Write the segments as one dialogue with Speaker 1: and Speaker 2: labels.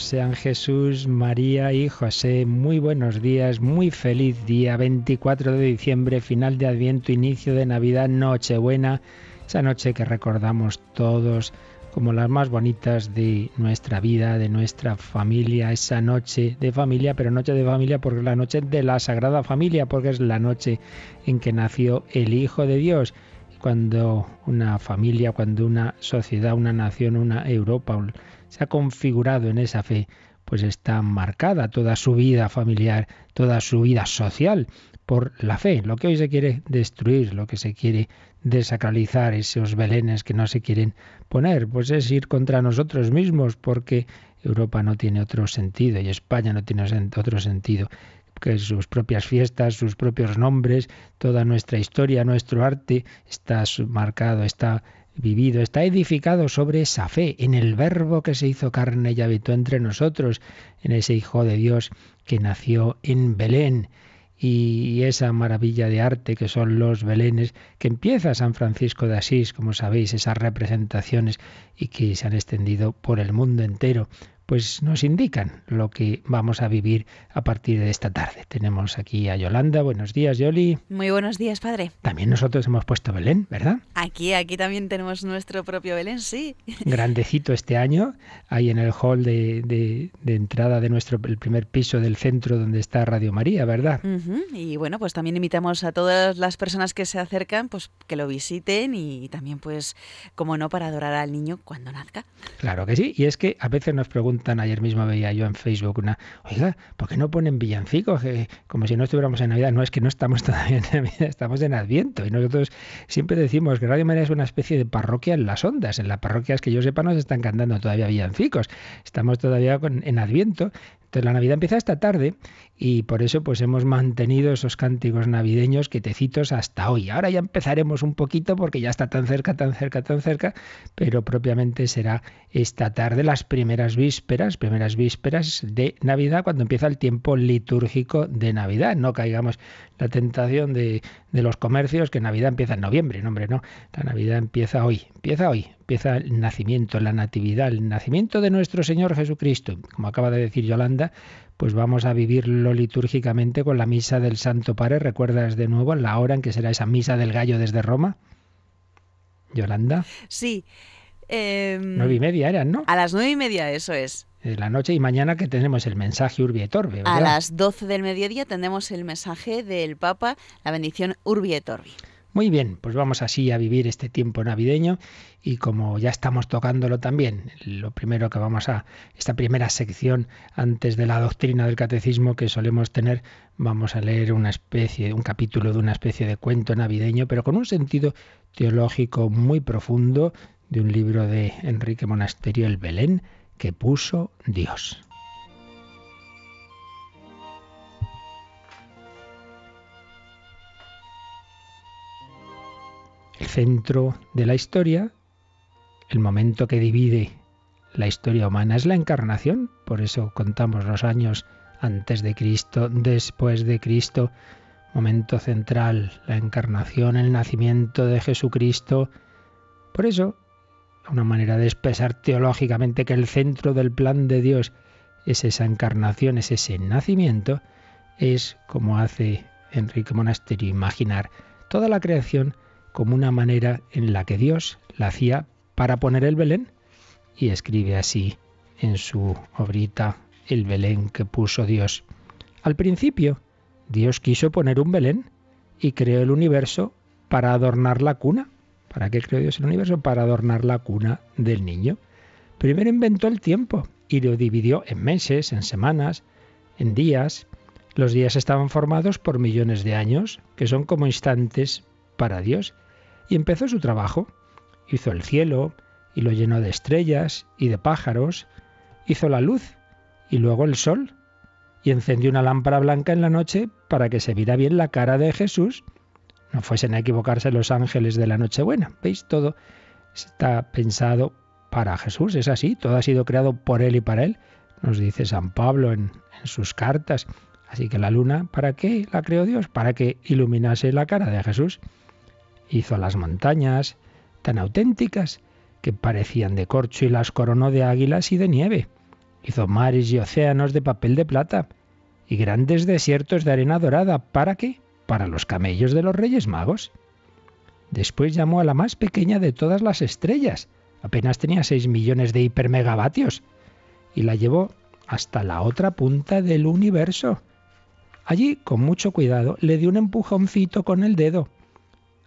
Speaker 1: Sean Jesús, María y José. Muy buenos días, muy feliz día, 24 de diciembre, final de Adviento, inicio de Navidad, Nochebuena, esa noche que recordamos todos como las más bonitas de nuestra vida, de nuestra familia, esa noche de familia, pero noche de familia porque es la noche de la Sagrada Familia, porque es la noche en que nació el Hijo de Dios. Cuando una familia, cuando una sociedad, una nación, una Europa, se ha configurado en esa fe, pues está marcada toda su vida familiar, toda su vida social por la fe. Lo que hoy se quiere destruir, lo que se quiere desacralizar, esos belenes que no se quieren poner, pues es ir contra nosotros mismos, porque Europa no tiene otro sentido y España no tiene otro sentido que sus propias fiestas, sus propios nombres, toda nuestra historia, nuestro arte está marcado, está vivido, está edificado sobre esa fe, en el verbo que se hizo carne y habitó entre nosotros, en ese Hijo de Dios que nació en Belén. Y esa maravilla de arte que son los belenes, que empieza San Francisco de Asís, como sabéis, esas representaciones y que se han extendido por el mundo entero pues nos indican lo que vamos a vivir a partir de esta tarde. Tenemos aquí a Yolanda. Buenos días, Yoli.
Speaker 2: Muy buenos días, padre.
Speaker 1: También nosotros hemos puesto Belén, ¿verdad?
Speaker 2: Aquí, aquí también tenemos nuestro propio Belén, sí.
Speaker 1: Grandecito este año, ahí en el hall de, entrada de nuestro el primer piso del centro donde está Radio María, ¿verdad?
Speaker 2: Y bueno, pues también invitamos a todas las personas que se acercan, pues que lo visiten y también, pues, como no, para adorar al niño cuando nazca.
Speaker 1: Claro que sí. Y es que a veces nos preguntan ayer mismo veía yo en Facebook una, oiga, ¿por qué no ponen villancicos? como si no estuviéramos en Navidad. No, es que no estamos todavía en Navidad, estamos en Adviento. Y nosotros siempre decimos que Radio María es una especie de parroquia en las ondas. En las parroquias que yo sepa no se están cantando todavía villancicos. Estamos todavía en Adviento. Entonces la Navidad empieza esta tarde y por eso pues hemos mantenido esos cánticos navideños quietecitos hasta hoy. Ahora ya empezaremos un poquito porque ya está tan cerca, tan cerca, tan cerca, pero propiamente será esta tarde las primeras vísperas, primeras vísperas de Navidad cuando empieza el tiempo litúrgico de Navidad. No caigamos la tentación de, de los comercios que Navidad empieza en noviembre, no hombre, no. La Navidad empieza hoy, empieza hoy, empieza el nacimiento, la natividad, el nacimiento de nuestro Señor Jesucristo. Como acaba de decir Yolanda, pues vamos a vivirlo litúrgicamente con la misa del Santo Padre. ¿Recuerdas de nuevo la hora en que será esa misa del gallo desde Roma? Yolanda.
Speaker 2: Sí.
Speaker 1: Em, nueve y media eran, ¿no?
Speaker 2: A las nueve y media, eso es.
Speaker 1: De la noche y mañana que tenemos el mensaje Urbi et Orbi.
Speaker 2: A las doce del mediodía tendremos el mensaje del Papa, la bendición Urbi et Orbi.
Speaker 1: Muy bien, pues vamos así a vivir este tiempo navideño y como ya estamos tocándolo también, lo primero que vamos a, esta primera sección antes de la doctrina del catecismo que solemos tener, vamos a leer una especie, un capítulo de una especie de cuento navideño, pero con un sentido teológico muy profundo de un libro de Enrique Monasterio, El Belén, que puso Dios. El centro de la historia, el momento que divide la historia humana es la encarnación, por eso contamos los años antes de Cristo, después de Cristo, momento central, la encarnación, el nacimiento de Jesucristo. Por eso, una manera de expresar teológicamente que el centro del plan de Dios es esa encarnación, es ese nacimiento, es como hace Enrique Monasterio imaginar toda la creación como una manera en la que Dios la hacía para poner el Belén y escribe así en su obrita El Belén que puso Dios. Al principio, Dios quiso poner un Belén y creó el universo para adornar la cuna. ¿Para qué creó Dios el universo? Para adornar la cuna del niño. Primero inventó el tiempo y lo dividió en meses, en semanas, en días. Los días estaban formados por millones de años, que son como instantes para Dios y empezó su trabajo. Hizo el cielo y lo llenó de estrellas y de pájaros, hizo la luz y luego el sol, y encendió una lámpara blanca en la noche para que se viera bien la cara de Jesús. no fuesen a equivocarse los ángeles de la Nochebuena. ¿Veis? Todo está pensado para Jesús, es así, todo ha sido creado por Él y para Él, nos dice San Pablo en, en sus cartas. Así que la luna, ¿para qué la creó Dios? Para que iluminase la cara de Jesús. Hizo las montañas tan auténticas que parecían de corcho y las coronó de águilas y de nieve. Hizo mares y océanos de papel de plata y grandes desiertos de arena dorada. ¿Para qué? Para los camellos de los Reyes Magos. Después llamó a la más pequeña de todas las estrellas, apenas tenía 6 millones de hipermegavatios, y la llevó hasta la otra punta del universo. Allí, con mucho cuidado, le dio un empujoncito con el dedo,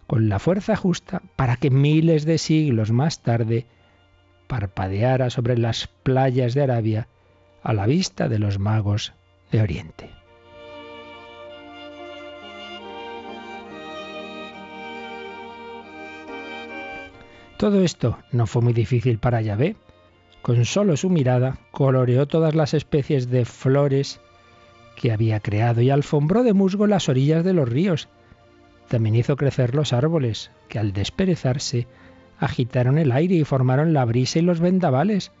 Speaker 1: con la fuerza justa para que miles de siglos más tarde parpadeara sobre las playas de Arabia a la vista de los magos de Oriente. Todo esto no fue muy difícil para Yahvé. Con solo su mirada coloreó todas las especies de flores que había creado y alfombró de musgo las orillas de los ríos. También hizo crecer los árboles, que al desperezarse agitaron el aire y formaron la brisa y los vendavales.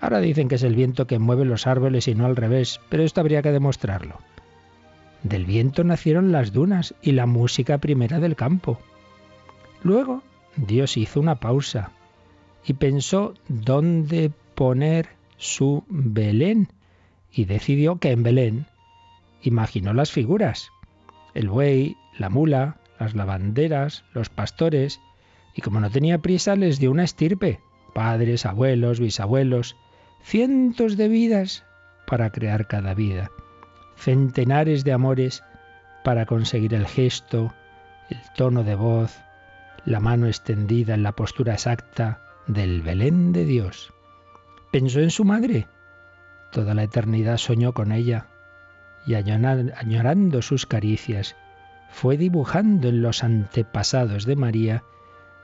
Speaker 1: Ahora dicen que es el viento que mueve los árboles y no al revés, pero esto habría que demostrarlo. Del viento nacieron las dunas y la música primera del campo. Luego Dios hizo una pausa y pensó dónde poner su Belén y decidió que en Belén imaginó las figuras, el buey, la mula, las lavanderas, los pastores, y como no tenía prisa les dio una estirpe, padres, abuelos, bisabuelos, cientos de vidas para crear cada vida, centenares de amores para conseguir el gesto, el tono de voz, la mano extendida en la postura exacta del Belén de Dios. Pensó en su madre. Toda la eternidad soñó con ella y añorando sus caricias, fue dibujando en los antepasados de María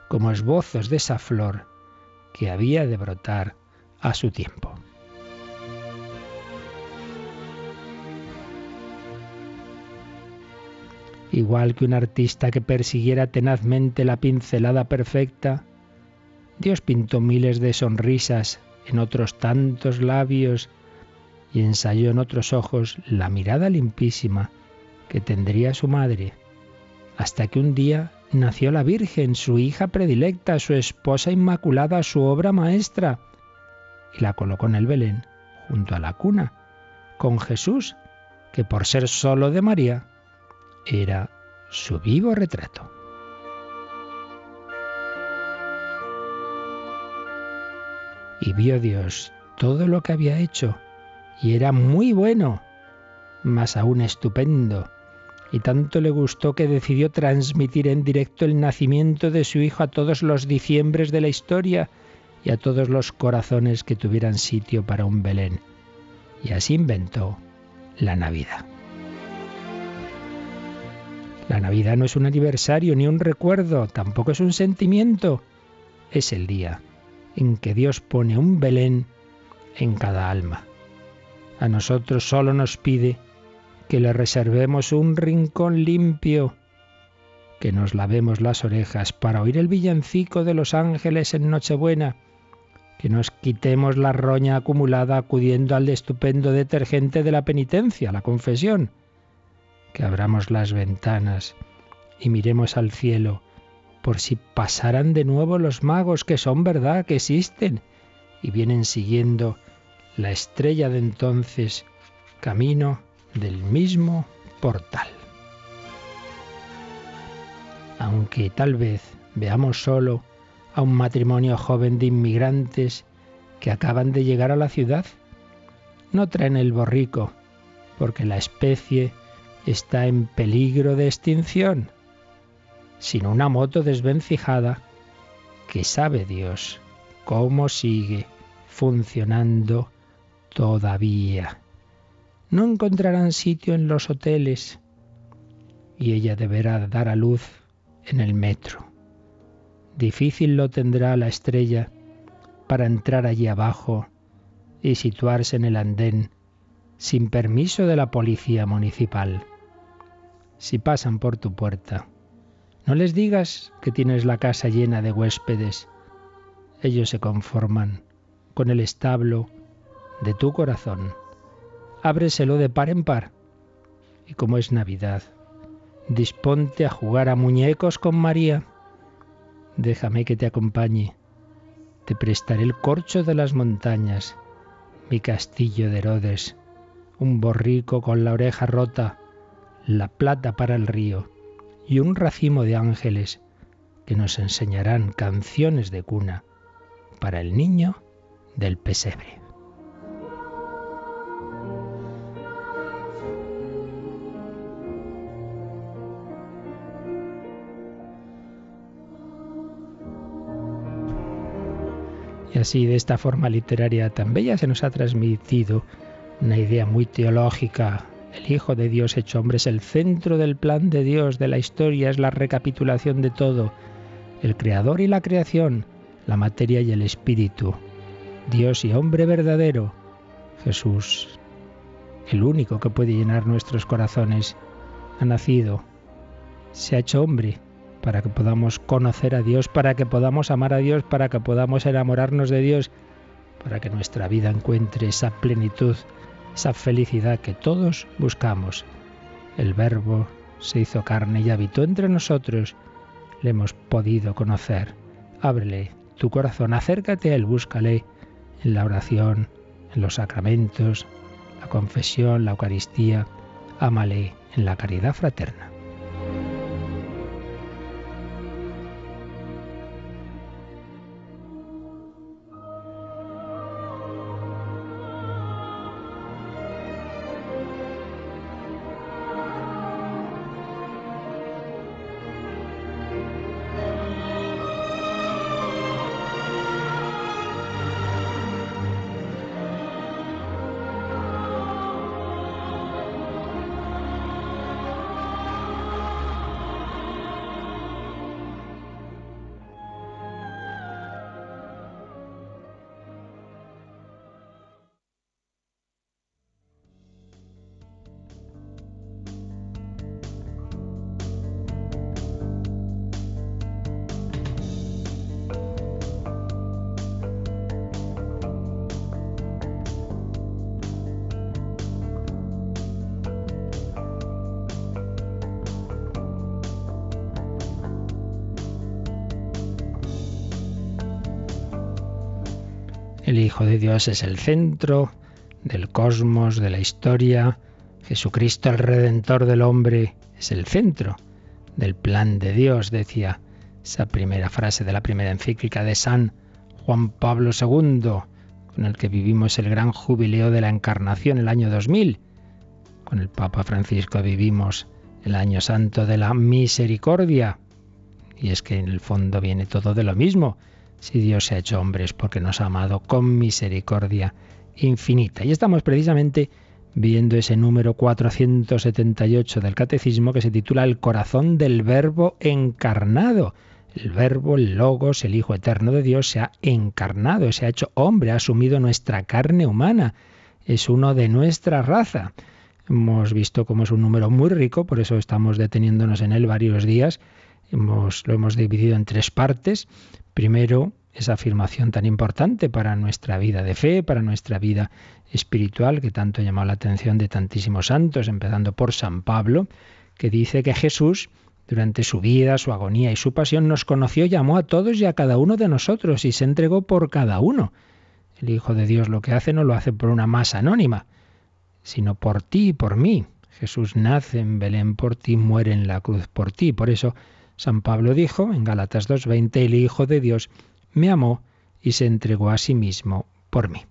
Speaker 1: como esbozos de esa flor que había de brotar a su tiempo. igual que un artista que persiguiera tenazmente la pincelada perfecta, Dios pintó miles de sonrisas en otros tantos labios y ensayó en otros ojos la mirada limpísima que tendría su madre, hasta que un día nació la Virgen, su hija predilecta, su esposa inmaculada, su obra maestra, y la colocó en el Belén, junto a la cuna, con Jesús, que por ser solo de María, era su vivo retrato. Y vio Dios todo lo que había hecho, y era muy bueno, más aún estupendo, y tanto le gustó que decidió transmitir en directo el nacimiento de su hijo a todos los diciembres de la historia y a todos los corazones que tuvieran sitio para un Belén. Y así inventó la Navidad. La Navidad no es un aniversario ni un recuerdo, tampoco es un sentimiento. Es el día en que Dios pone un Belén en cada alma. A nosotros solo nos pide que le reservemos un rincón limpio, que nos lavemos las orejas para oír el villancico de los ángeles en Nochebuena, que nos quitemos la roña acumulada acudiendo al estupendo detergente de la penitencia, la confesión, que abramos las ventanas y miremos al cielo por si pasaran de nuevo los magos que son verdad, que existen y vienen siguiendo la estrella de entonces, camino del mismo portal. Aunque tal vez veamos solo a un matrimonio joven de inmigrantes que acaban de llegar a la ciudad, no traen el borrico, porque la especie está en peligro de extinción, sino una moto desvencijada que sabe Dios cómo sigue funcionando todavía. No encontrarán sitio en los hoteles y ella deberá dar a luz en el metro. Difícil lo tendrá la estrella para entrar allí abajo y situarse en el andén sin permiso de la policía municipal si pasan por tu puerta, No les digas que tienes la casa llena de huéspedes. Ellos se conforman con el establo de tu corazón. Ábreselo de par en par. Y como es Navidad, disponte a jugar a muñecos con María. Déjame que te acompañe. Te prestaré el corcho de las montañas, mi castillo de Herodes, un borrico con la oreja rota, la plata para el río y un racimo de ángeles que nos enseñarán canciones de cuna para el niño del pesebre. Y así, de esta forma literaria tan bella, se nos ha transmitido una idea muy teológica. El Hijo de Dios hecho hombre es el centro del plan de Dios, de la historia, es la recapitulación de todo. El Creador y la creación, la materia y el espíritu. Dios y hombre verdadero. Jesús, el único que puede llenar nuestros corazones, ha nacido, se ha hecho hombre para que podamos conocer a Dios, para que podamos amar a Dios, para que podamos enamorarnos de Dios, para que nuestra vida encuentre esa plenitud, esa felicidad que todos buscamos. El Verbo se hizo carne y habitó entre nosotros. Le hemos podido conocer. Ábrele tu corazón, acércate a Él, búscale en la oración, en los sacramentos, la confesión, la Eucaristía. Ámale en la caridad fraterna. Dios es el centro del cosmos, de la historia. Jesucristo, el Redentor del hombre, es el centro del plan de Dios, decía esa primera frase de la primera encíclica de San Juan Pablo II, con el que vivimos el gran jubileo de la Encarnación el año 2000. Con el Papa Francisco vivimos el año santo de la misericordia. Y es que en el fondo viene todo de lo mismo. Si Dios se ha hecho hombre es porque nos ha amado con misericordia infinita. Y estamos precisamente viendo ese número 478 del Catecismo que se titula El corazón del Verbo encarnado. El Verbo, el Logos, el Hijo eterno de Dios se ha encarnado, se ha hecho hombre, ha asumido nuestra carne humana, es uno de nuestra raza. Hemos visto cómo es un número muy rico, por eso estamos deteniéndonos en él varios días. Lo hemos dividido en tres partes. Primero, esa afirmación tan importante para nuestra vida de fe, para nuestra vida espiritual, que tanto llamado la atención de tantísimos santos, empezando por San Pablo, que dice que Jesús, durante su vida, su agonía y su pasión, nos conoció, llamó a todos y a cada uno de nosotros y se entregó por cada uno. El Hijo de Dios lo que hace no lo hace por una masa anónima, sino por ti y por mí. Jesús nace en Belén por ti, muere en la cruz por ti. Por eso San Pablo dijo en Gálatas 2.20, el Hijo de Dios me amó y se entregó a sí mismo por mí.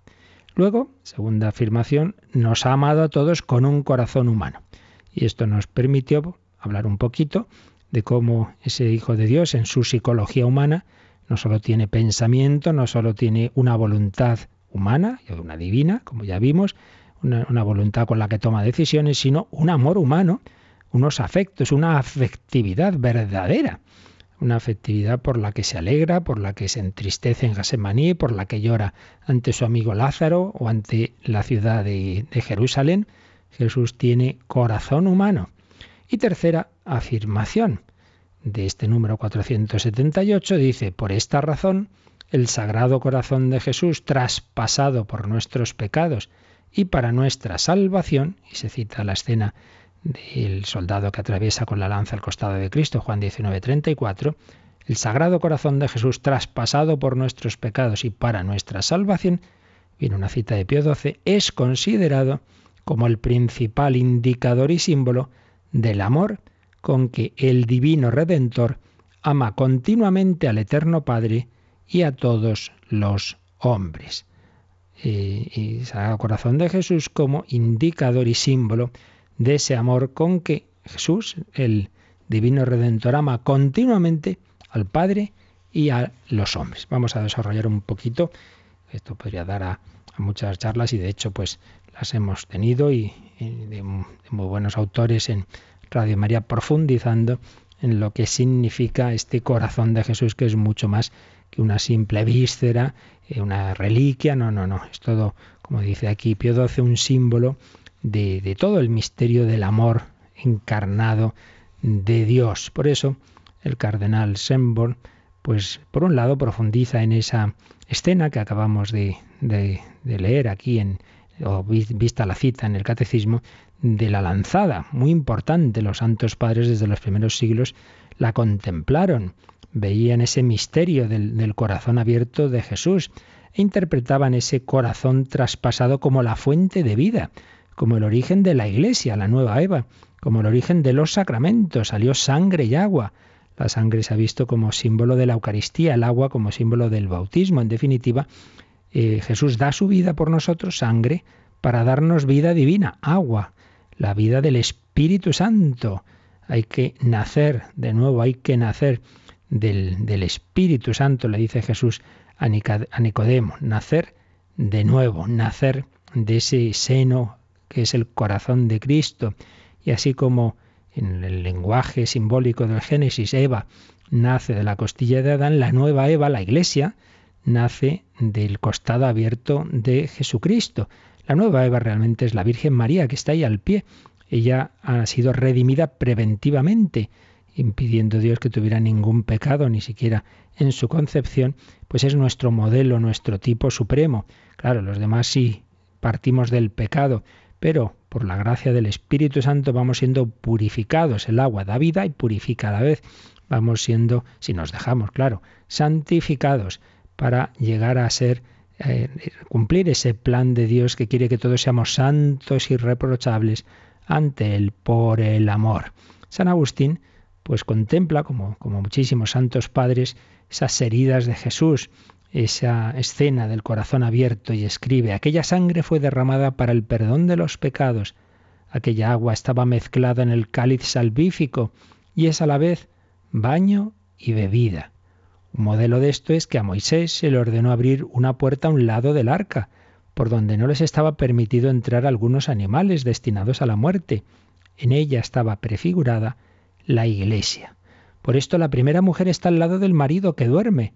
Speaker 1: Luego, segunda afirmación, nos ha amado a todos con un corazón humano. Y esto nos permitió hablar un poquito de cómo ese Hijo de Dios en su psicología humana no solo tiene pensamiento, no solo tiene una voluntad humana, y una divina, como ya vimos, una, una voluntad con la que toma decisiones, sino un amor humano unos afectos, una afectividad verdadera, una afectividad por la que se alegra, por la que se entristece en Gasemaní, por la que llora ante su amigo Lázaro o ante la ciudad de, de Jerusalén. Jesús tiene corazón humano. Y tercera afirmación, de este número 478 dice, por esta razón, el Sagrado Corazón de Jesús, traspasado por nuestros pecados y para nuestra salvación, y se cita la escena del soldado que atraviesa con la lanza el costado de Cristo, Juan 19:34, el Sagrado Corazón de Jesús, traspasado por nuestros pecados y para nuestra salvación, viene una cita de Pío XII, es considerado como el principal indicador y símbolo del amor con que el Divino Redentor ama continuamente al Eterno Padre y a todos los hombres. Eh, y Sagrado Corazón de Jesús como indicador y símbolo de ese amor con que Jesús, el Divino Redentor, ama continuamente al Padre y a los hombres. Vamos a desarrollar un poquito, esto podría dar a, muchas charlas y de hecho pues las hemos tenido y, de muy buenos autores en Radio María profundizando en lo que significa este corazón de Jesús que es mucho más que una simple víscera, eh, una reliquia, no, no, no, es todo, como dice aquí Pío XII, un símbolo de, todo el misterio del amor encarnado de Dios. Por eso el cardenal Semborn, pues por un lado profundiza en esa escena que acabamos de, de, leer aquí en o vista la cita en el catecismo de la lanzada, muy importante. Los santos padres desde los primeros siglos la contemplaron veían ese misterio del, corazón abierto de Jesús e interpretaban ese corazón traspasado como la fuente de vida, como el origen de la iglesia, la nueva Eva, como el origen de los sacramentos, salió sangre y agua. La sangre se ha visto como símbolo de la Eucaristía, el agua como símbolo del bautismo. En definitiva, eh, Jesús da su vida por nosotros, sangre, para darnos vida divina, agua, la vida del Espíritu Santo. Hay que nacer de nuevo, hay que nacer del, Espíritu Santo, le dice Jesús a Nicodemo, nacer de nuevo, nacer de ese seno que es el corazón de Cristo. Y así como en el lenguaje simbólico del Génesis, Eva nace de la costilla de Adán, la nueva Eva, la Iglesia, nace del costado abierto de Jesucristo. La nueva Eva realmente es la Virgen María que está ahí al pie. Ella ha sido redimida preventivamente impidiendo Dios que tuviera ningún pecado, ni siquiera en su concepción, pues es nuestro modelo, nuestro tipo supremo. Claro, los demás sí partimos del pecado, pero por la gracia del Espíritu Santo vamos siendo purificados. El agua da vida y purifica a la vez. Vamos siendo, si nos dejamos, claro, santificados para llegar a ser, eh, cumplir ese plan de Dios que quiere que todos seamos santos y reprochables ante Él por el amor. San Agustín pues contempla, como, como muchísimos santos padres, esas heridas de Jesús, esa escena del corazón abierto y escribe, aquella sangre fue derramada para el perdón de los pecados, aquella agua estaba mezclada en el cáliz salvífico y es a la vez baño y bebida. Un modelo de esto es que a Moisés se le ordenó abrir una puerta a un lado del arca, por donde no les estaba permitido entrar algunos animales destinados a la muerte. En ella estaba prefigurada la iglesia. Por esto la primera mujer está al lado del marido que duerme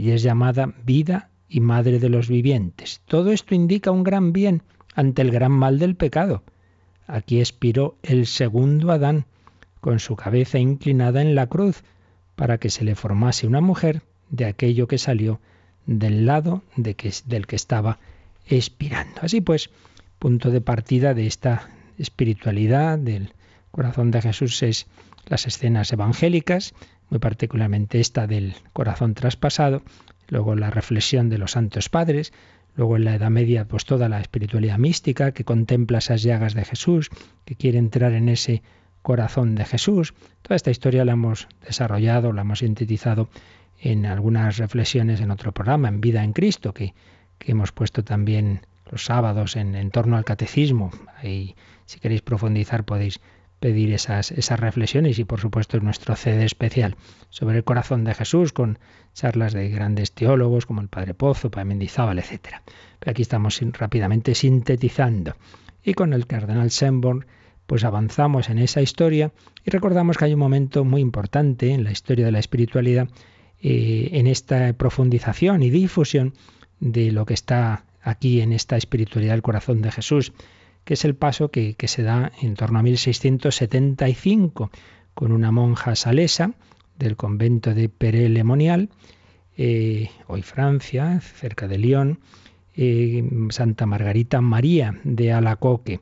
Speaker 1: y es llamada vida y madre de los vivientes. Todo esto indica un gran bien ante el gran mal del pecado. Aquí expiró el segundo Adán con su cabeza inclinada en la cruz para que se le formase una mujer de aquello que salió del lado del que estaba expirando. Así pues, punto de partida de esta espiritualidad del corazón de Jesús es las escenas evangélicas, muy particularmente esta del corazón traspasado, luego la reflexión de los santos padres, luego en la Edad Media pues toda la espiritualidad mística que contempla esas llagas de Jesús, que quiere entrar en ese corazón de Jesús. Toda esta historia la hemos desarrollado, la hemos sintetizado en algunas reflexiones en otro programa, en Vida en Cristo, que, que hemos puesto también los sábados en, en torno al catecismo. Ahí, si queréis profundizar, podéis pedir esas, esas reflexiones y por supuesto nuestro CD especial sobre el corazón de Jesús con charlas de grandes teólogos como el Padre Pozo, Padre Mendizábal, etc. Aquí estamos rápidamente sintetizando. Y con el cardenal Semborn pues avanzamos en esa historia y recordamos que hay un momento muy importante en la historia de la espiritualidad eh, en esta profundización y difusión de lo que está aquí en esta espiritualidad del corazón de Jesús que es el paso que, se da en torno a 1675 con una monja salesa del convento de Pere-Lemonial, eh, hoy Francia, cerca de Lyon, eh, Santa Margarita María de Alacoque,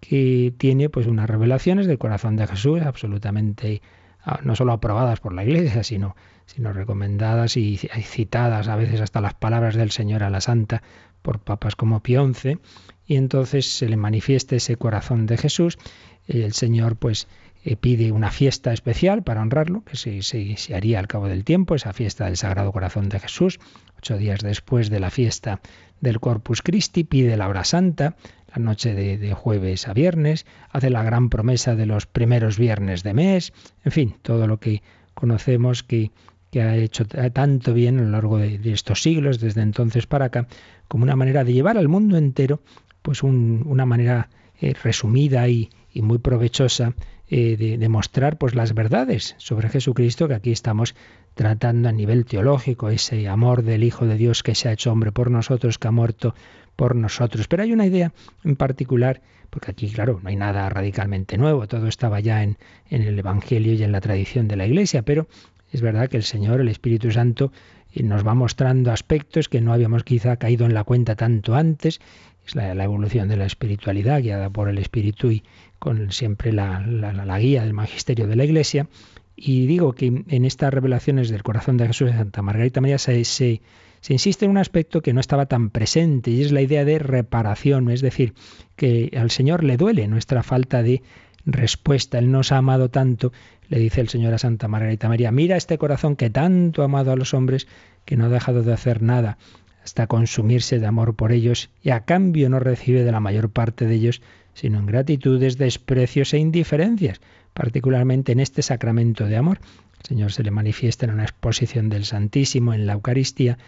Speaker 1: que tiene pues unas revelaciones del corazón de Jesús absolutamente ah, no solo aprobadas por la Iglesia, sino, sino recomendadas y citadas a veces hasta las palabras del Señor a la Santa por papas como XI, y entonces se le manifiesta ese corazón de Jesús, el Señor pues eh, pide una fiesta especial para honrarlo, que se, haría al cabo del tiempo, esa fiesta del Sagrado Corazón de Jesús, ocho días después de la fiesta del Corpus Christi, pide la hora santa, la noche de, jueves a viernes, hace la gran promesa de los primeros viernes de mes, en fin, todo lo que conocemos que ha hecho tanto bien a lo largo de, estos siglos, desde entonces para acá, como una manera de llevar al mundo entero, pues una manera eh, resumida y, muy provechosa eh, de, mostrar pues las verdades sobre Jesucristo que aquí estamos tratando a nivel teológico, ese amor del Hijo de Dios que se ha hecho hombre por nosotros, que ha muerto por nosotros. Pero hay una idea en particular, porque aquí, claro, no hay nada radicalmente nuevo, todo estaba ya en, en el Evangelio y en la tradición de la Iglesia, pero es verdad que el Señor, el Espíritu Santo, eh, nos va mostrando aspectos que no habíamos quizá caído en la cuenta tanto antes. Es la, evolución de la espiritualidad guiada por el Espíritu y con siempre la, guía del magisterio de la Iglesia. Y digo que en estas revelaciones del corazón de Jesús de Santa Margarita María se, se, insiste en un aspecto que no estaba tan presente y es la idea de reparación, es decir, que al Señor le duele nuestra falta de respuesta. Él nos ha amado tanto, le dice el Señor a Santa Margarita María, mira este corazón que tanto ha amado a los hombres que no ha dejado de hacer nada hasta consumirse de amor por ellos y a cambio no recibe de la mayor parte de ellos sino ingratitudes, desprecios e indiferencias particularmente en este sacramento de amor. El Señor se le manifiesta en una exposición del Santísimo, en la Eucaristía,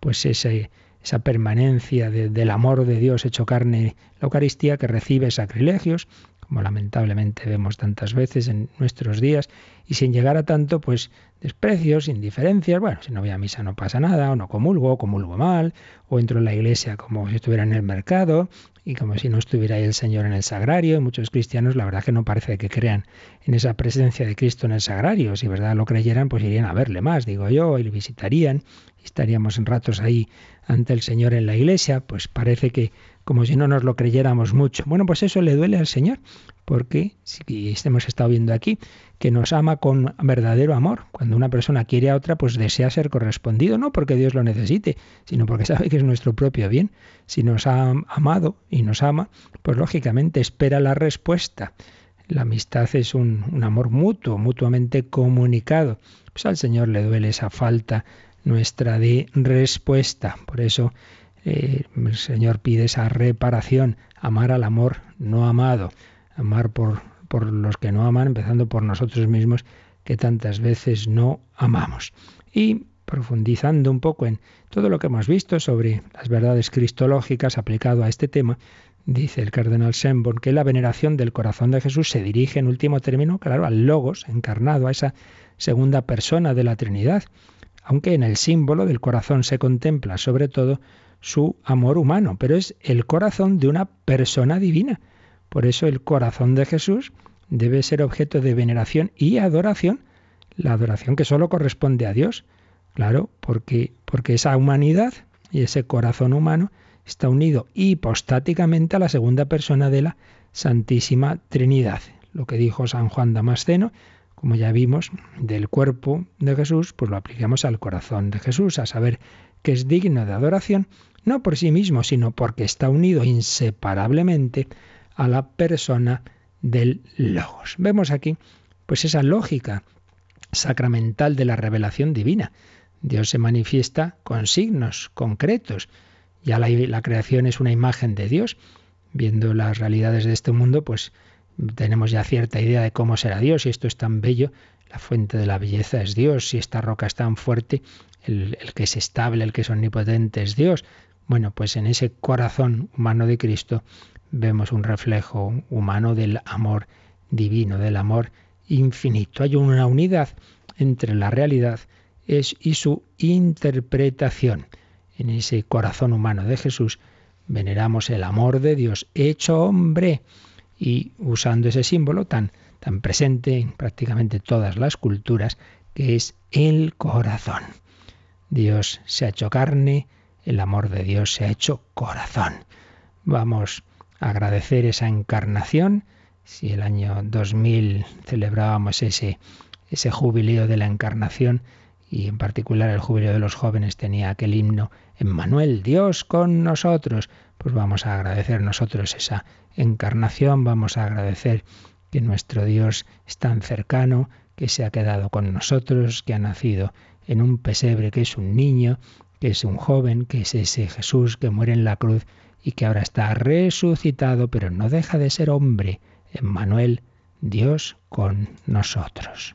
Speaker 1: pues esa permanencia del amor de Dios hecho carne, la Eucaristía que recibe sacrilegios, como lamentablemente vemos tantas veces en nuestros días, y sin llegar a tanto, pues desprecios, indiferencias, bueno, si no voy a misa no pasa nada, o no comulgo, o comulgo mal, o entro en la iglesia como si estuviera en el mercado, y como si no estuviera ahí el Señor en el sagrario. muchos cristianos la verdad que no parece que crean en esa presencia de Cristo en el sagrario. Si verdad lo creyeran, pues irían a verle más, digo yo, y le visitarían, y estaríamos en ratos ahí ante el Señor en la iglesia, pues parece que como si no nos lo creyéramos mucho. Bueno, pues eso le duele al Señor, porque si hemos estado viendo aquí que nos ama con verdadero amor. Cuando una persona quiere a otra, pues desea ser correspondido, no porque Dios lo necesite, sino porque sabe que es nuestro propio bien. Si nos ha amado y nos ama, pues lógicamente espera la respuesta. La amistad es un, amor mutuo, mutuamente comunicado. Pues al Señor le duele esa falta nuestra de respuesta. Por eso eh, el Señor pide esa reparación, amar al amor no amado, amar por, por los que no aman, empezando por nosotros mismos, que tantas veces no amamos. Y profundizando un poco en todo lo que hemos visto sobre las verdades cristológicas aplicado a este tema, dice el cardenal Sembon que la veneración del corazón de Jesús se dirige en último término, claro, al logos encarnado, a esa segunda persona de la Trinidad, aunque en el símbolo del corazón se contempla sobre todo su amor humano, pero es el corazón de una persona divina. Por eso el corazón de Jesús debe ser objeto de veneración y adoración, la adoración que solo corresponde a Dios. Claro, porque, porque esa humanidad y ese corazón humano está unido hipostáticamente a la segunda persona de la Santísima Trinidad. Lo que dijo San Juan Damasceno, como ya vimos, del cuerpo de Jesús, pues lo aplicamos al corazón de Jesús, a saber que es digno de adoración, no por sí mismo, sino porque está unido inseparablemente a la persona del Logos. Vemos aquí pues esa lógica sacramental de la revelación divina. Dios se manifiesta con signos concretos. Ya la, la, creación es una imagen de Dios. Viendo las realidades de este mundo, pues tenemos ya cierta idea de cómo será Dios. Y esto es tan bello, la fuente de la belleza es Dios. Si esta roca es tan fuerte, el, el que es estable, el que es omnipotente es Dios. Bueno, pues en ese corazón humano de Cristo vemos un reflejo humano del amor divino, del amor infinito. Hay una unidad entre la realidad y su interpretación. En ese corazón humano de Jesús veneramos el amor de Dios hecho hombre y usando ese símbolo tan, tan presente en prácticamente todas las culturas, que es el corazón. Dios se ha hecho carne, el amor de Dios se ha hecho corazón. Vamos a agradecer esa encarnación. Si el año 2000 celebrábamos ese, ese jubileo de la encarnación, y en particular el jubileo de los jóvenes tenía aquel himno, Emmanuel, Dios con nosotros, pues vamos a agradecer nosotros esa encarnación, vamos a agradecer que nuestro Dios es tan cercano, que se ha quedado con nosotros, que ha nacido en un pesebre, que es un niño, que es un joven, que es ese Jesús que muere en la cruz y que ahora está resucitado, pero no deja de ser hombre. Emmanuel, Dios con nosotros.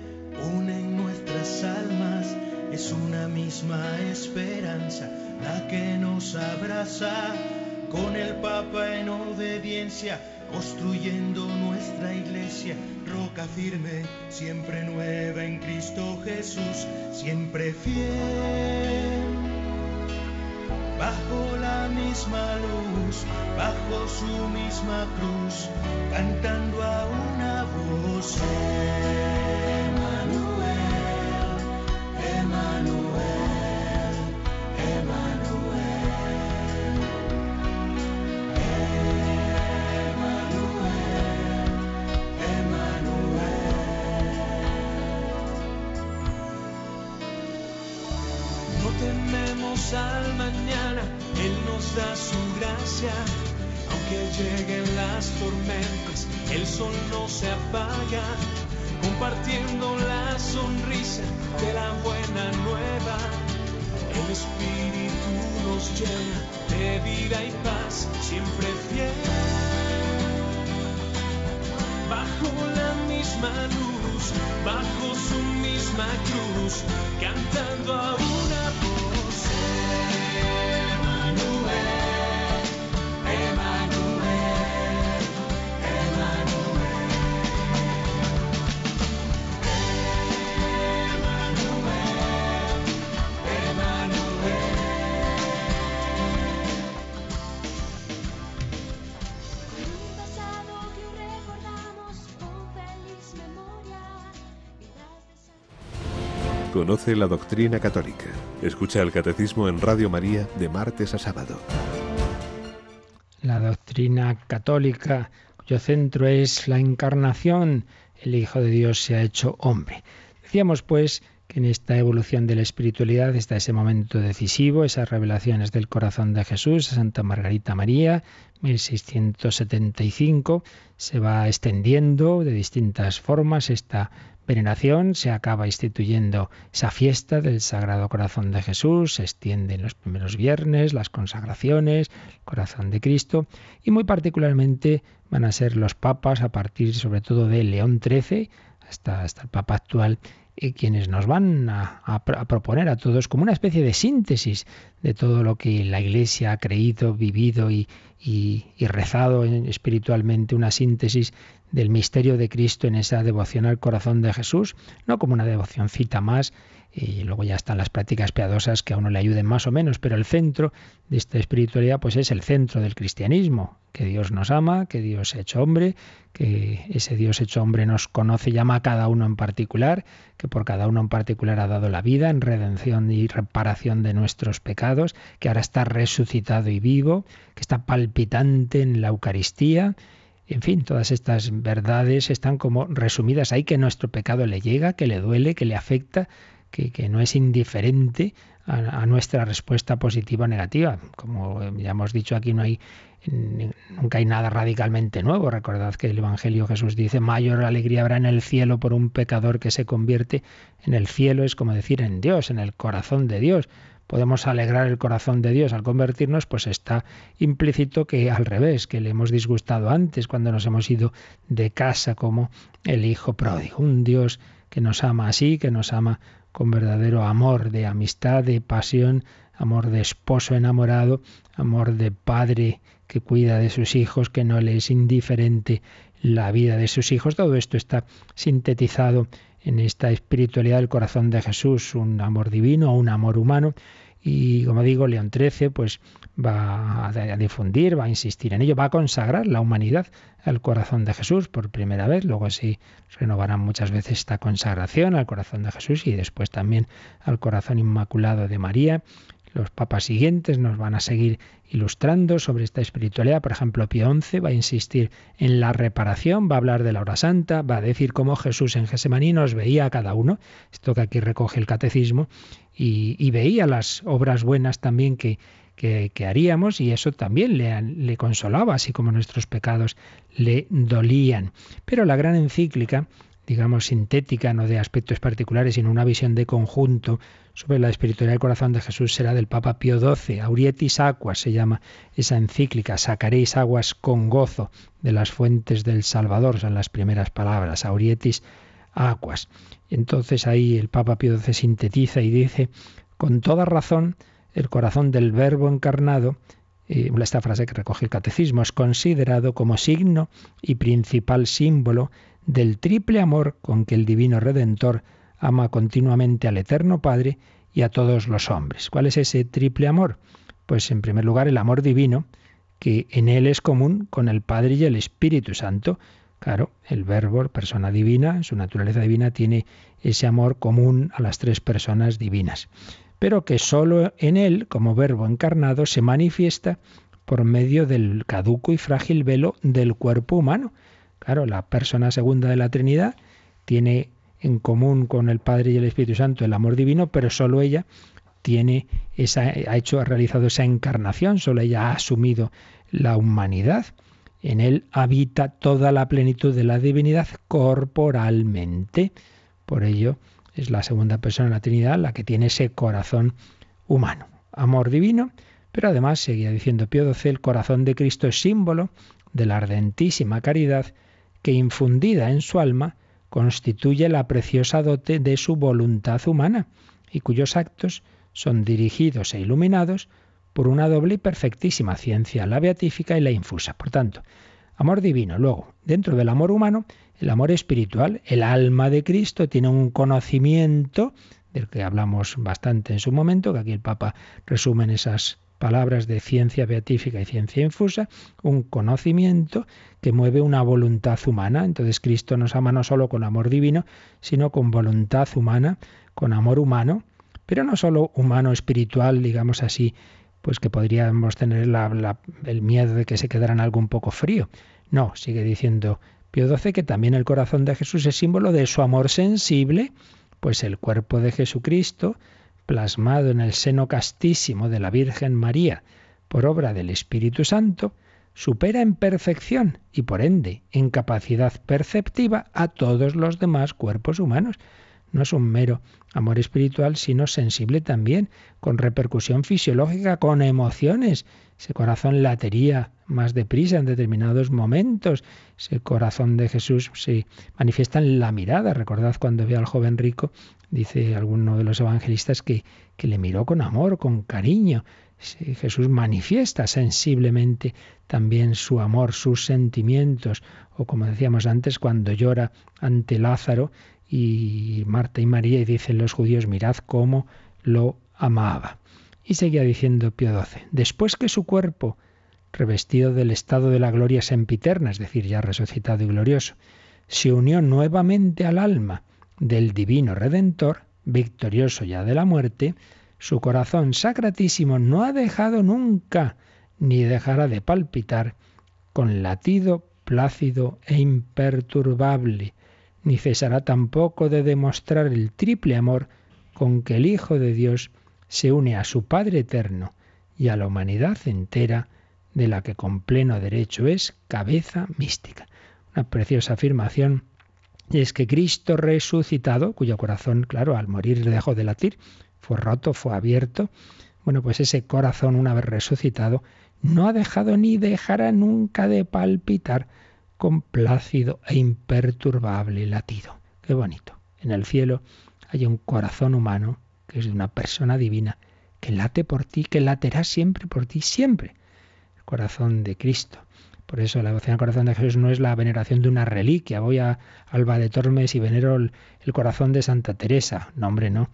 Speaker 3: unen nuestras almas, es una misma esperanza la que nos abraza con el Papa en obediencia, construyendo nuestra iglesia, roca firme, siempre nueva en Cristo Jesús, siempre fiel. Bajo la misma luz, bajo su misma cruz, cantando a una voz. De la buena nueva. El Espíritu nos llena de vida y paz, siempre fiel. Bajo la misma luz, bajo su misma cruz, cantando a una voz.
Speaker 4: Conoce la doctrina católica. Escucha el catecismo en Radio María de martes a sábado.
Speaker 1: La doctrina católica, cuyo centro es la encarnación, el Hijo de Dios se ha hecho hombre. Decíamos pues que en esta evolución de la espiritualidad está ese momento decisivo, esas revelaciones del corazón de Jesús, Santa Margarita María, 1675, se va extendiendo de distintas formas esta veneración se acaba instituyendo esa fiesta del Sagrado Corazón de Jesús, se extiende en los primeros viernes, las consagraciones, el corazón de Cristo, y muy particularmente van a ser los papas a partir sobre todo de León XIII hasta, hasta el papa actual, y quienes nos van a, proponer a todos como una especie de síntesis de todo lo que la Iglesia ha creído, vivido y, y, rezado espiritualmente, una síntesis del misterio de Cristo en esa devoción al corazón de Jesús, no como una devocióncita más, y luego ya están las prácticas piadosas que a uno le ayuden más o menos, pero el centro de esta espiritualidad pues es el centro del cristianismo, que Dios nos ama, que Dios hecho hombre, que ese Dios hecho hombre nos conoce, llama a cada uno en particular, que por cada uno en particular ha dado la vida en redención y reparación de nuestros pecados, que ahora está resucitado y vivo, que está palpitante en la Eucaristía, en fin, todas estas verdades están como resumidas. Ahí que nuestro pecado le llega, que le duele, que le afecta, que, no es indiferente a, nuestra respuesta positiva o negativa. Como ya hemos dicho aquí, no hay nunca hay nada radicalmente nuevo. Recordad que el Evangelio Jesús dice, mayor alegría habrá en el cielo por un pecador que se convierte en el cielo, es como decir en Dios, en el corazón de Dios. Podemos alegrar el corazón de Dios al convertirnos, pues está implícito que al revés, que le hemos disgustado antes cuando nos hemos ido de casa como el Hijo pródigo. Un Dios que nos ama así, que nos ama con verdadero amor de amistad, de pasión, amor de esposo enamorado, amor de padre que cuida de sus hijos, que no le es indiferente la vida de sus hijos. Todo esto está sintetizado en esta espiritualidad del corazón de Jesús, un amor divino, un amor humano. Y como digo, León XIII pues va a difundir, va a insistir en ello, va a consagrar la humanidad al corazón de Jesús por primera vez. Luego sí renovarán muchas veces esta consagración al corazón de Jesús y después también al corazón inmaculado de María. Los papas siguientes nos van a seguir ilustrando sobre esta espiritualidad. Por ejemplo, Pío XI va a insistir en la reparación, va a hablar de la hora santa, va a decir cómo Jesús en Gesemaní nos veía a cada uno, esto que aquí recoge el catecismo, y, veía las obras buenas también que, que, haríamos y eso también le consolaba, así como nuestros pecados le dolían. Pero la gran encíclica digamos, sintética, no de aspectos particulares, sino una visión de conjunto sobre la espiritualidad del corazón de Jesús será del Papa Pío XII. Aurietis Aquas se llama esa encíclica. Sacaréis aguas con gozo de las fuentes del Salvador, son las primeras palabras. Aurietis Aquas. Entonces ahí el Papa Pío XII sintetiza y dice, con toda razón, el corazón del Verbo encarnado, eh, esta frase que recoge el catecismo, es considerado como signo y principal símbolo del triple amor con que el Divino Redentor ama continuamente al Eterno Padre y a todos los hombres. ¿Cuál es ese triple amor? Pues en primer lugar el amor divino, que en él es común con el Padre y el Espíritu Santo. Claro, el verbo, persona divina, su naturaleza divina, tiene ese amor común a las tres personas divinas pero que sólo en él, como verbo encarnado, se manifiesta por medio del caduco y frágil velo del cuerpo humano. Claro, la persona segunda de la Trinidad tiene en común con el Padre y el Espíritu Santo el amor divino, pero sólo ella tiene esa, ha hecho, ha realizado esa encarnación, solo ella ha asumido la humanidad. En él habita toda la plenitud de la divinidad corporalmente. Por ello, es la segunda persona de la Trinidad la que tiene ese corazón humano. Amor divino, pero además, seguía diciendo Pío XII, el corazón de Cristo es símbolo de la ardentísima caridad que infundida en su alma constituye la preciosa dote de su voluntad humana y cuyos actos son dirigidos e iluminados por una doble y perfectísima ciencia, la beatífica y la infusa. Por tanto, amor divino. Luego, dentro del amor humano, el amor espiritual, el alma de Cristo tiene un conocimiento del que hablamos bastante en su momento, que aquí el Papa resume en esas palabras de ciencia beatífica y ciencia infusa, un conocimiento que mueve una voluntad humana. Entonces Cristo nos ama no solo con amor divino, sino con voluntad humana, con amor humano, pero no solo humano espiritual, digamos así, pues que podríamos tener el miedo de que se quedaran algo un poco frío. No, sigue diciendo Pío XII que también el corazón de Jesús es símbolo de su amor sensible, pues el cuerpo de Jesucristo, plasmado en el seno castísimo de la Virgen María por obra del Espíritu Santo, supera en perfección y por ende en capacidad perceptiva a todos los demás cuerpos humanos. No es un mero amor espiritual, sino sensible también, con repercusión fisiológica, con emociones. Ese corazón latería más deprisa en determinados momentos. Ese corazón de Jesús se manifiesta en la mirada. Recordad cuando ve al joven rico, dice alguno de los evangelistas que, que le miró con amor, con cariño. Jesús manifiesta sensiblemente también su amor, sus sentimientos, o como decíamos antes, cuando llora ante Lázaro y Marta y María y dicen los judíos, mirad cómo lo amaba. Y seguía diciendo Pío XII, después que su cuerpo, revestido del estado de la gloria sempiterna, es decir, ya resucitado y glorioso, se unió nuevamente al alma del divino Redentor, victorioso ya de la muerte, su corazón sacratísimo no ha dejado nunca ni dejará de palpitar con latido plácido e imperturbable, ni cesará tampoco de demostrar el triple amor con que el Hijo de Dios se une a su Padre eterno y a la humanidad entera, de la que con pleno derecho es cabeza mística. Una preciosa afirmación es que Cristo resucitado, cuyo corazón, claro, al morir dejó de latir, fue roto, fue abierto, bueno, pues ese corazón, una vez resucitado, no ha dejado ni dejará nunca de palpitar con plácido e imperturbable latido. Qué bonito. En el cielo hay un corazón humano, que es de una persona divina, que late por ti, que laterá siempre por ti, siempre. El corazón de Cristo. Por eso la devoción al corazón de Jesús no es la veneración de una reliquia. Voy a Alba de Tormes y venero el, corazón de Santa Teresa. No, hombre, no.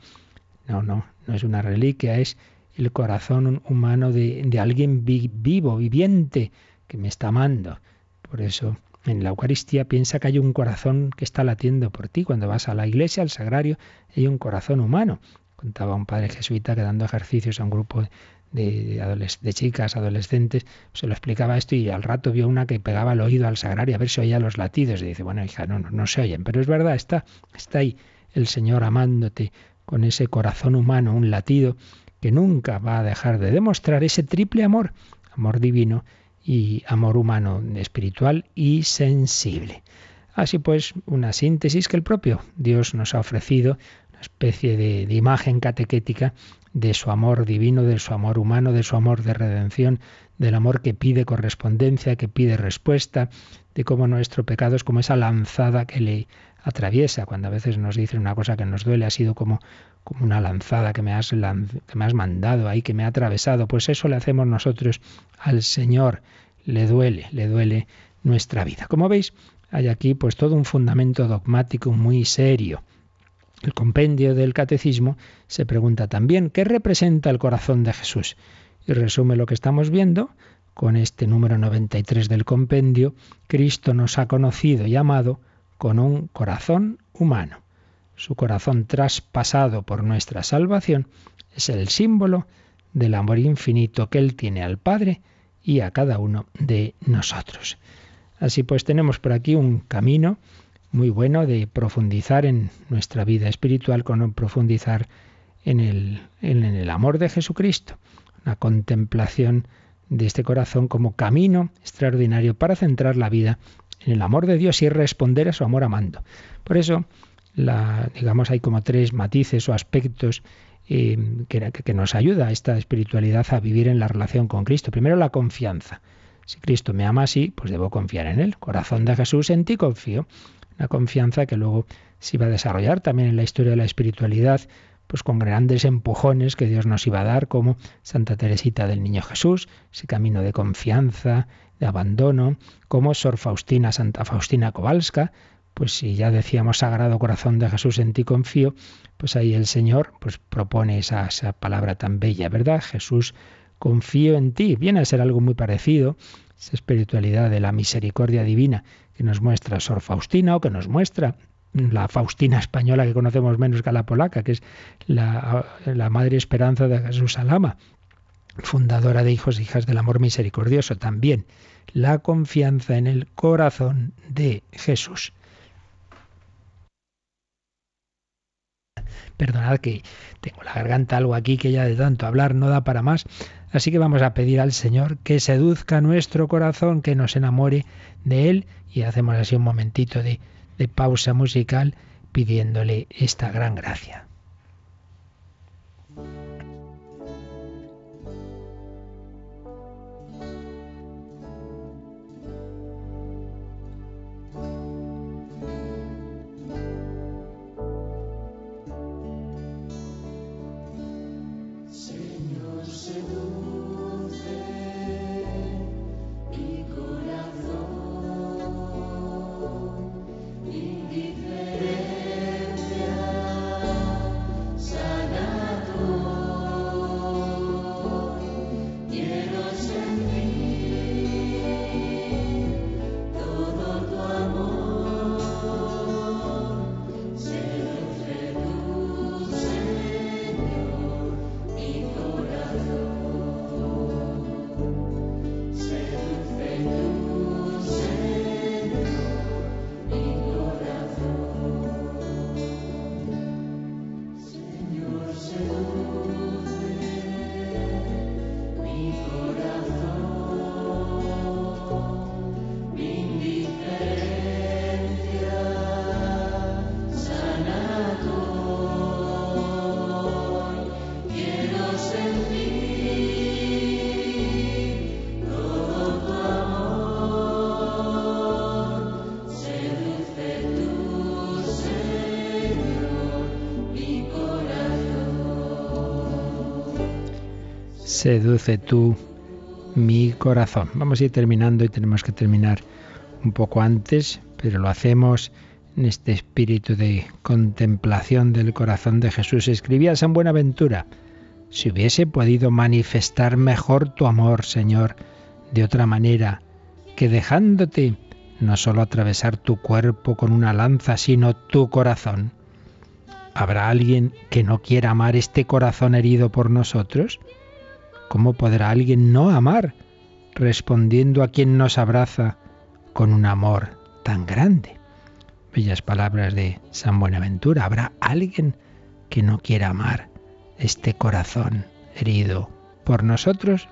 Speaker 1: No, no, no es una reliquia, es el corazón humano de, alguien vivo, viviente, que me está amando. Por eso en la Eucaristía piensa que hay un corazón que está latiendo por ti. Cuando vas a la iglesia, al sagrario, hay un corazón humano. Contaba un padre jesuita que dando ejercicios a un grupo de, chicas, adolescentes, se lo explicaba esto y al rato vio una que pegaba el oído al sagrario a ver si oía los latidos. Y dice, bueno, hija, no, no, no se oyen, pero es verdad, está, está ahí el Señor amándote con ese corazón humano, un latido que nunca va a dejar de demostrar ese triple amor, amor divino y amor humano, espiritual y sensible. Así pues, una síntesis que el propio Dios nos ha ofrecido, especie de imagen catequética de su amor divino, de su amor humano, de su amor de redención, del amor que pide correspondencia, que pide respuesta, de cómo nuestro pecado es como esa lanzada que le atraviesa. Cuando a veces nos dice una cosa que nos duele, ha sido como, como una lanzada que me, has que me has mandado ahí, que me ha atravesado. Pues eso le hacemos nosotros al Señor. Le duele, le duele nuestra vida. Como veis, hay aquí pues todo un fundamento dogmático muy serio. El compendio del catecismo se pregunta también, ¿qué representa el corazón de Jesús? Y resume lo que estamos viendo con este número 93 del compendio, Cristo nos ha conocido y amado con un corazón humano. Su corazón traspasado por nuestra salvación es el símbolo del amor infinito que Él tiene al Padre y a cada uno de nosotros. Así pues tenemos por aquí un camino muy bueno de profundizar en nuestra vida espiritual con profundizar en el, en el amor de Jesucristo, una contemplación de este corazón como camino extraordinario para centrar la vida en el amor de Dios y responder a su amor amando. Por eso, la, digamos, hay como tres matices o aspectos eh, que, que, nos ayuda a esta espiritualidad a vivir en la relación con Cristo. Primero, la confianza. Si Cristo me ama así, pues debo confiar en Él. Corazón de Jesús, en ti confío. Una confianza que luego se iba a desarrollar también en la historia de la espiritualidad, pues con grandes empujones que Dios nos iba a dar, como Santa Teresita del Niño Jesús, ese camino de confianza, de abandono, como Sor Faustina, Santa Faustina Kowalska, pues si ya decíamos Sagrado Corazón de Jesús en ti confío, pues ahí el Señor pues propone esa, esa palabra tan bella, ¿verdad? Jesús, confío en ti. Viene a ser algo muy parecido, esa espiritualidad de la misericordia divina que nos muestra Sor Faustina o que nos muestra la Faustina española que conocemos menos que la polaca, que es la, la Madre Esperanza de Jesús Alama, fundadora de Hijos e Hijas del Amor Misericordioso. También la confianza en el corazón de Jesús. Perdonad que tengo la garganta algo aquí que ya de tanto hablar no da para más. Así que vamos a pedir al Señor que seduzca nuestro corazón, que nos enamore de Él y hacemos así un momentito de, de pausa musical pidiéndole esta gran gracia. Seduce tú mi corazón. Vamos a ir terminando y tenemos que terminar un poco antes, pero lo hacemos en este espíritu de contemplación del corazón de Jesús. Escribía San Buenaventura, si hubiese podido manifestar mejor tu amor, Señor, de otra manera, que dejándote no solo atravesar tu cuerpo con una lanza, sino tu corazón. ¿Habrá alguien que no quiera amar este corazón herido por nosotros? ¿Cómo podrá alguien no amar respondiendo a quien nos abraza con un amor tan grande? Bellas palabras de San Buenaventura. ¿Habrá alguien que no quiera amar este corazón herido por nosotros?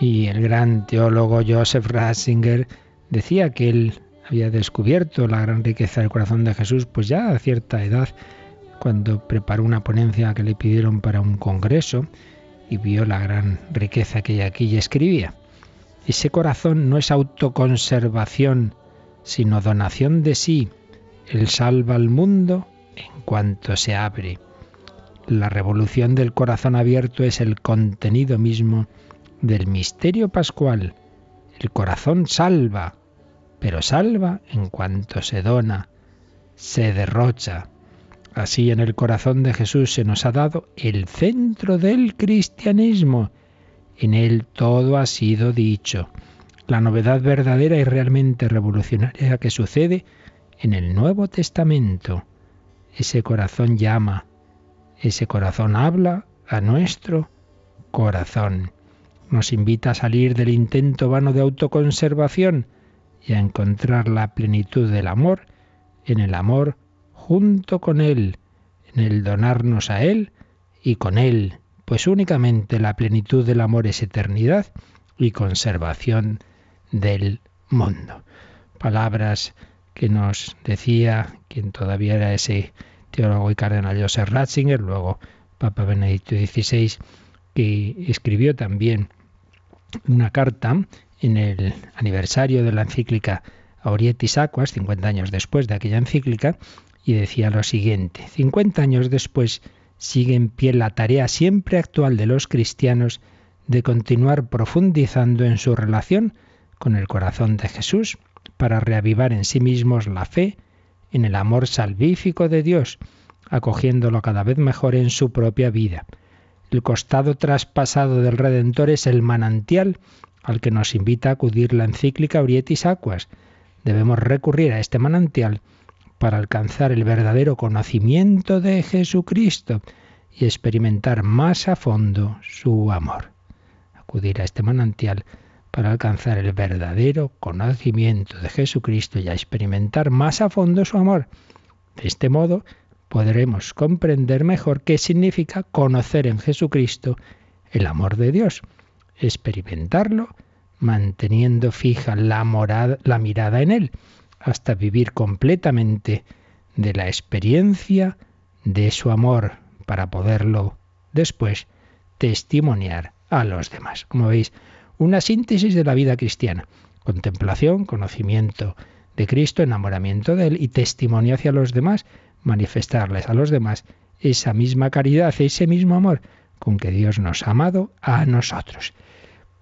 Speaker 1: Y el gran teólogo Joseph Ratzinger decía que él había descubierto la gran riqueza del corazón de Jesús, pues ya a cierta edad, cuando preparó una ponencia que le pidieron para un congreso y vio la gran riqueza que ella aquí escribía. Ese corazón no es autoconservación, sino donación de sí. Él salva al mundo en cuanto se abre. La revolución del corazón abierto es el contenido mismo del misterio pascual. El corazón salva, pero salva en cuanto se dona, se derrocha. Así en el corazón de Jesús se nos ha dado el centro del cristianismo. En él todo ha sido dicho. La novedad verdadera y realmente revolucionaria que sucede en el Nuevo Testamento. Ese corazón llama, ese corazón habla a nuestro corazón. Nos invita a salir del intento vano de autoconservación y a encontrar la plenitud del amor en el amor junto con Él, en el donarnos a Él y con Él, pues únicamente la plenitud del amor es eternidad y conservación del mundo. Palabras que nos decía quien todavía era ese teólogo y cardenal Joseph Ratzinger, luego Papa Benedicto XVI, que escribió también una carta en el aniversario de la encíclica Aurietis Aquas, 50 años después de aquella encíclica, y decía lo siguiente, 50 años después sigue en pie la tarea siempre actual de los cristianos de continuar profundizando en su relación con el corazón de Jesús para reavivar en sí mismos la fe en el amor salvífico de Dios, acogiéndolo cada vez mejor en su propia vida. El costado traspasado del Redentor es el manantial al que nos invita a acudir la encíclica Orietis Aquas. Debemos recurrir a este manantial para alcanzar el verdadero conocimiento de Jesucristo y experimentar más a fondo su amor. Acudir a este manantial para alcanzar el verdadero conocimiento de Jesucristo y a experimentar más a fondo su amor. De este modo podremos comprender mejor qué significa conocer en Jesucristo el amor de Dios experimentarlo, manteniendo fija la, la mirada en Él, hasta vivir completamente de la experiencia de su amor para poderlo después testimoniar a los demás. Como veis, una síntesis de la vida cristiana. Contemplación, conocimiento de Cristo, enamoramiento de Él y testimonio hacia los demás, manifestarles a los demás esa misma caridad, ese mismo amor con que Dios nos ha amado a nosotros.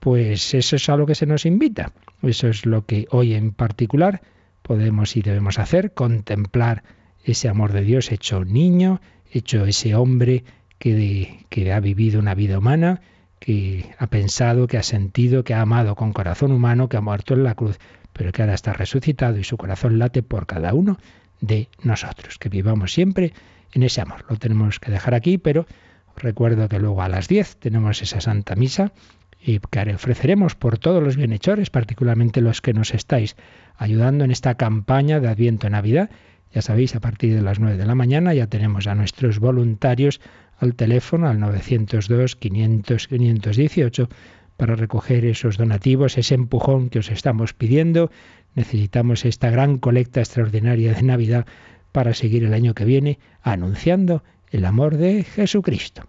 Speaker 1: Pues eso es a lo que se nos invita. Eso es lo que hoy en particular podemos y debemos hacer, contemplar ese amor de Dios hecho niño, hecho ese hombre que, que ha vivido una vida humana, que ha pensado, que ha sentido, que ha amado con corazón humano, que ha muerto en la cruz, pero que ahora está resucitado y su corazón late por cada uno de nosotros. Que vivamos siempre en ese amor. Lo tenemos que dejar aquí, pero recuerdo que luego a las 10 tenemos esa Santa Misa y que ofreceremos por todos los bienhechores, particularmente los que nos estáis ayudando en esta campaña de Adviento Navidad. Ya sabéis, a partir de las 9 de la mañana ya tenemos a nuestros voluntarios al teléfono al 902 500 518 para recoger esos donativos, ese empujón que os estamos pidiendo. Necesitamos esta gran colecta extraordinaria de Navidad para seguir el año que viene anunciando el amor de Jesucristo